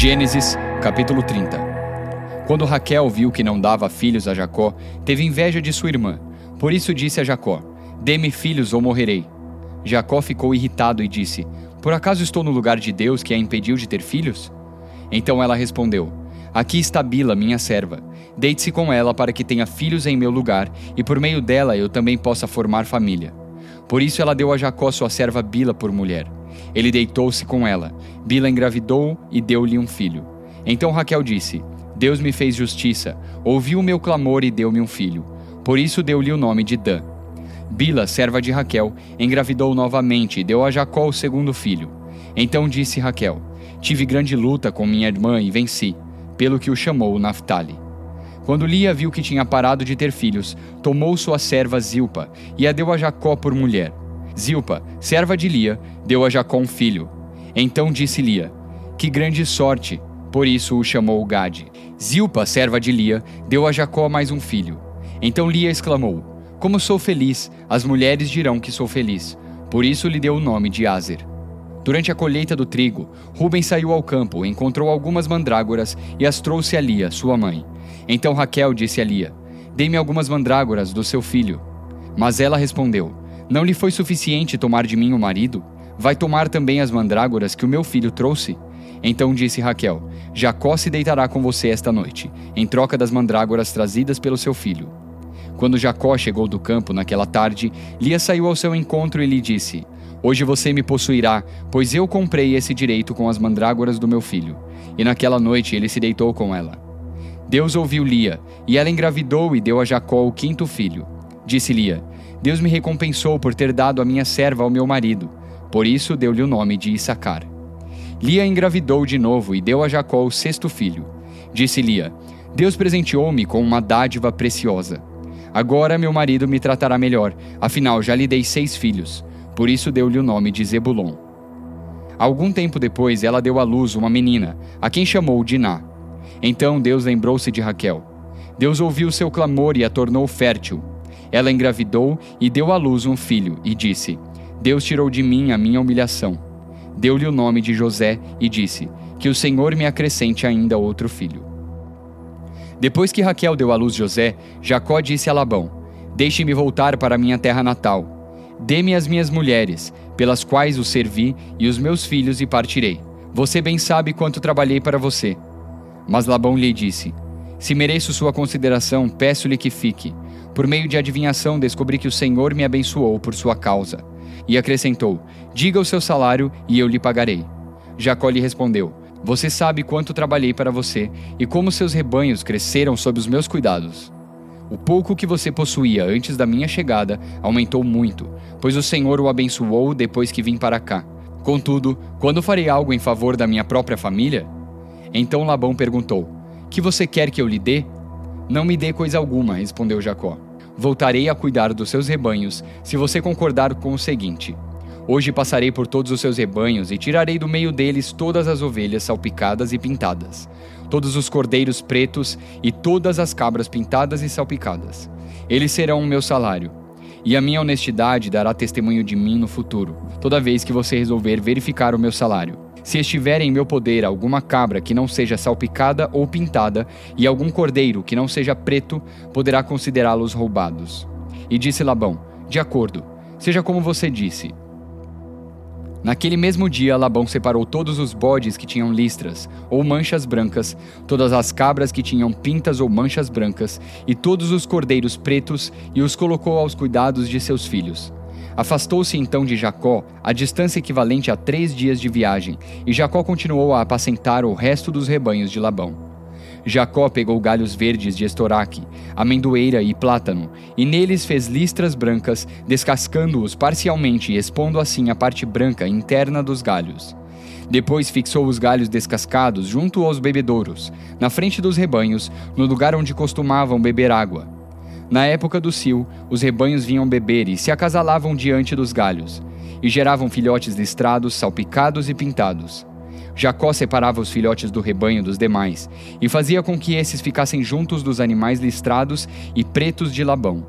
Gênesis, capítulo 30. Quando Raquel viu que não dava filhos a Jacó, teve inveja de sua irmã. Por isso disse a Jacó: Dê-me filhos ou morrerei. Jacó ficou irritado e disse: Por acaso estou no lugar de Deus que a impediu de ter filhos? Então ela respondeu: Aqui está Bila, minha serva. Deite-se com ela para que tenha filhos em meu lugar, e por meio dela eu também possa formar família. Por isso ela deu a Jacó sua serva Bila por mulher. Ele deitou-se com ela. Bila engravidou e deu-lhe um filho. Então Raquel disse: Deus me fez justiça, ouviu o meu clamor e deu-me um filho. Por isso deu-lhe o nome de Dan. Bila, serva de Raquel, engravidou novamente e deu a Jacó o segundo filho. Então disse Raquel: Tive grande luta com minha irmã e venci, pelo que o chamou Naphtali. Quando Lia viu que tinha parado de ter filhos, tomou sua serva Zilpa e a deu a Jacó por mulher. Zilpa, serva de Lia, deu a Jacó um filho. Então disse Lia: Que grande sorte! Por isso o chamou Gade. Zilpa, serva de Lia, deu a Jacó mais um filho. Então Lia exclamou: Como sou feliz! As mulheres dirão que sou feliz. Por isso lhe deu o nome de Azer. Durante a colheita do trigo, Rubem saiu ao campo, encontrou algumas mandrágoras e as trouxe a Lia, sua mãe. Então Raquel disse a Lia: Dê-me algumas mandrágoras do seu filho. Mas ela respondeu: Não lhe foi suficiente tomar de mim o marido? Vai tomar também as mandrágoras que o meu filho trouxe? Então disse Raquel: Jacó se deitará com você esta noite, em troca das mandrágoras trazidas pelo seu filho. Quando Jacó chegou do campo naquela tarde, Lia saiu ao seu encontro e lhe disse: Hoje você me possuirá, pois eu comprei esse direito com as mandrágoras do meu filho. E naquela noite ele se deitou com ela. Deus ouviu Lia, e ela engravidou e deu a Jacó o quinto filho. Disse Lia: Deus me recompensou por ter dado a minha serva ao meu marido. Por isso deu-lhe o nome de Issacar. Lia engravidou de novo e deu a Jacó o sexto filho. Disse Lia: Deus presenteou-me com uma dádiva preciosa. Agora meu marido me tratará melhor, afinal já lhe dei seis filhos. Por isso deu-lhe o nome de Zebulon. Algum tempo depois ela deu à luz uma menina, a quem chamou Diná. Então Deus lembrou-se de Raquel. Deus ouviu seu clamor e a tornou fértil. Ela engravidou e deu à luz um filho, e disse: Deus tirou de mim a minha humilhação. Deu-lhe o nome de José e disse: Que o Senhor me acrescente ainda outro filho. Depois que Raquel deu à luz José, Jacó disse a Labão: Deixe-me voltar para minha terra natal. Dê-me as minhas mulheres, pelas quais o servi, e os meus filhos, e partirei. Você bem sabe quanto trabalhei para você. Mas Labão lhe disse: Se mereço sua consideração, peço-lhe que fique. Por meio de adivinhação, descobri que o Senhor me abençoou por sua causa. E acrescentou: Diga o seu salário e eu lhe pagarei. Jacó lhe respondeu: Você sabe quanto trabalhei para você e como seus rebanhos cresceram sob os meus cuidados. O pouco que você possuía antes da minha chegada aumentou muito, pois o Senhor o abençoou depois que vim para cá. Contudo, quando farei algo em favor da minha própria família, então Labão perguntou: Que você quer que eu lhe dê? Não me dê coisa alguma, respondeu Jacó. Voltarei a cuidar dos seus rebanhos, se você concordar com o seguinte: Hoje passarei por todos os seus rebanhos e tirarei do meio deles todas as ovelhas salpicadas e pintadas, todos os cordeiros pretos e todas as cabras pintadas e salpicadas. Eles serão o meu salário. E a minha honestidade dará testemunho de mim no futuro, toda vez que você resolver verificar o meu salário. Se estiver em meu poder alguma cabra que não seja salpicada ou pintada, e algum cordeiro que não seja preto, poderá considerá-los roubados. E disse Labão: De acordo, seja como você disse. Naquele mesmo dia, Labão separou todos os bodes que tinham listras ou manchas brancas, todas as cabras que tinham pintas ou manchas brancas, e todos os cordeiros pretos, e os colocou aos cuidados de seus filhos. Afastou-se então de Jacó, a distância equivalente a três dias de viagem, e Jacó continuou a apacentar o resto dos rebanhos de Labão. Jacó pegou galhos verdes de estoraque, amendoeira e plátano, e neles fez listras brancas, descascando-os parcialmente e expondo assim a parte branca interna dos galhos. Depois fixou os galhos descascados junto aos bebedouros, na frente dos rebanhos, no lugar onde costumavam beber água. Na época do cio, os rebanhos vinham beber e se acasalavam diante dos galhos, e geravam filhotes listrados, salpicados e pintados. Jacó separava os filhotes do rebanho dos demais, e fazia com que esses ficassem juntos dos animais listrados e pretos de Labão.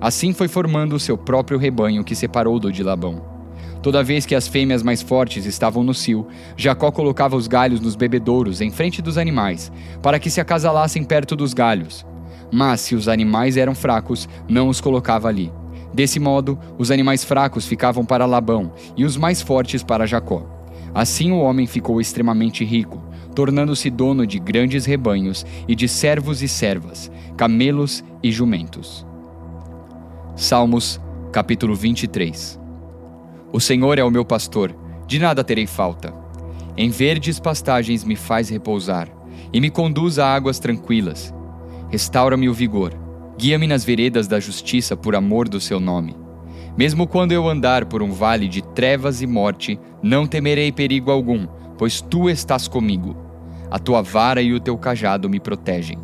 Assim foi formando o seu próprio rebanho que separou do de Labão. Toda vez que as fêmeas mais fortes estavam no cio, Jacó colocava os galhos nos bebedouros em frente dos animais, para que se acasalassem perto dos galhos. Mas se os animais eram fracos, não os colocava ali. Desse modo, os animais fracos ficavam para Labão e os mais fortes para Jacó. Assim o homem ficou extremamente rico, tornando-se dono de grandes rebanhos e de servos e servas, camelos e jumentos. Salmos, capítulo 23 o Senhor é o meu pastor, de nada terei falta. Em verdes pastagens me faz repousar, e me conduz a águas tranquilas. Restaura-me o vigor, guia-me nas veredas da justiça por amor do seu nome. Mesmo quando eu andar por um vale de trevas e morte, não temerei perigo algum, pois tu estás comigo. A tua vara e o teu cajado me protegem.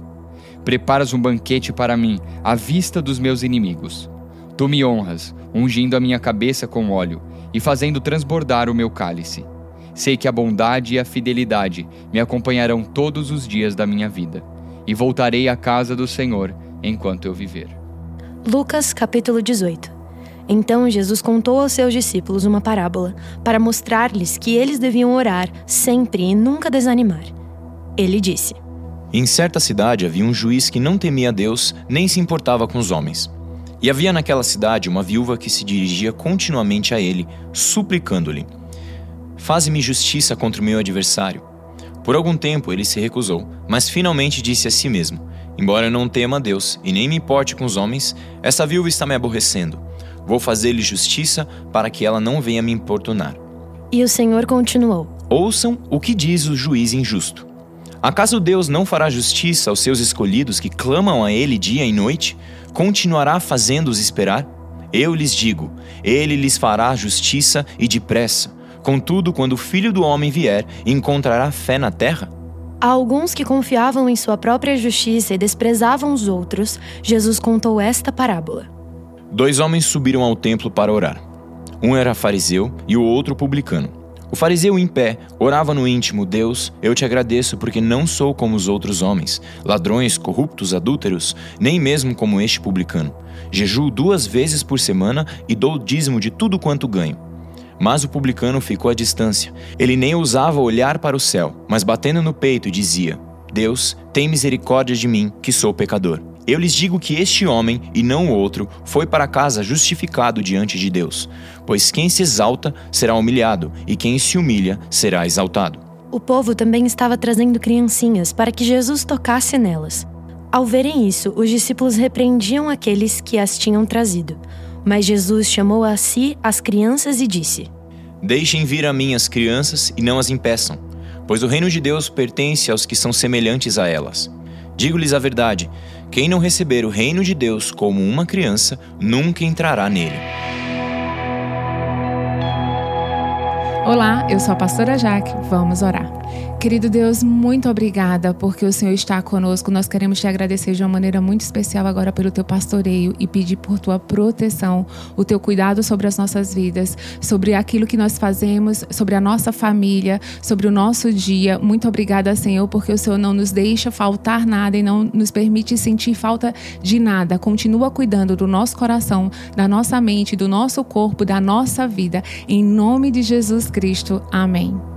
Preparas um banquete para mim, à vista dos meus inimigos. Tu me honras, ungindo a minha cabeça com óleo e fazendo transbordar o meu cálice. Sei que a bondade e a fidelidade me acompanharão todos os dias da minha vida, e voltarei à casa do Senhor enquanto eu viver. Lucas capítulo 18 Então Jesus contou aos seus discípulos uma parábola, para mostrar-lhes que eles deviam orar sempre e nunca desanimar. Ele disse: Em certa cidade havia um juiz que não temia Deus nem se importava com os homens. E havia naquela cidade uma viúva que se dirigia continuamente a ele, suplicando-lhe: Faze-me justiça contra o meu adversário. Por algum tempo ele se recusou, mas finalmente disse a si mesmo: Embora eu não tema a Deus e nem me importe com os homens, essa viúva está me aborrecendo. Vou fazer-lhe justiça para que ela não venha me importunar. E o Senhor continuou: Ouçam o que diz o juiz injusto. Acaso Deus não fará justiça aos seus escolhidos que clamam a Ele dia e noite? continuará fazendo-os esperar? Eu lhes digo: ele lhes fará justiça e depressa. Contudo, quando o filho do homem vier, encontrará fé na terra? A alguns que confiavam em sua própria justiça e desprezavam os outros, Jesus contou esta parábola. Dois homens subiram ao templo para orar. Um era fariseu e o outro publicano. O fariseu em pé orava no íntimo: Deus, eu te agradeço porque não sou como os outros homens, ladrões, corruptos, adúlteros, nem mesmo como este publicano. Jejuo duas vezes por semana e dou dízimo de tudo quanto ganho. Mas o publicano ficou à distância. Ele nem ousava olhar para o céu, mas batendo no peito dizia: Deus, tem misericórdia de mim, que sou pecador. Eu lhes digo que este homem, e não o outro, foi para casa justificado diante de Deus. Pois quem se exalta será humilhado, e quem se humilha será exaltado. O povo também estava trazendo criancinhas para que Jesus tocasse nelas. Ao verem isso, os discípulos repreendiam aqueles que as tinham trazido. Mas Jesus chamou a si as crianças e disse: Deixem vir a mim as crianças e não as impeçam, pois o reino de Deus pertence aos que são semelhantes a elas. Digo-lhes a verdade: quem não receber o reino de Deus como uma criança, nunca entrará nele. Olá, eu sou a pastora Jaque. Vamos orar. Querido Deus, muito obrigada porque o Senhor está conosco. Nós queremos te agradecer de uma maneira muito especial agora pelo teu pastoreio e pedir por tua proteção, o teu cuidado sobre as nossas vidas, sobre aquilo que nós fazemos, sobre a nossa família, sobre o nosso dia. Muito obrigada, Senhor, porque o Senhor não nos deixa faltar nada e não nos permite sentir falta de nada. Continua cuidando do nosso coração, da nossa mente, do nosso corpo, da nossa vida. Em nome de Jesus Cristo. Amém.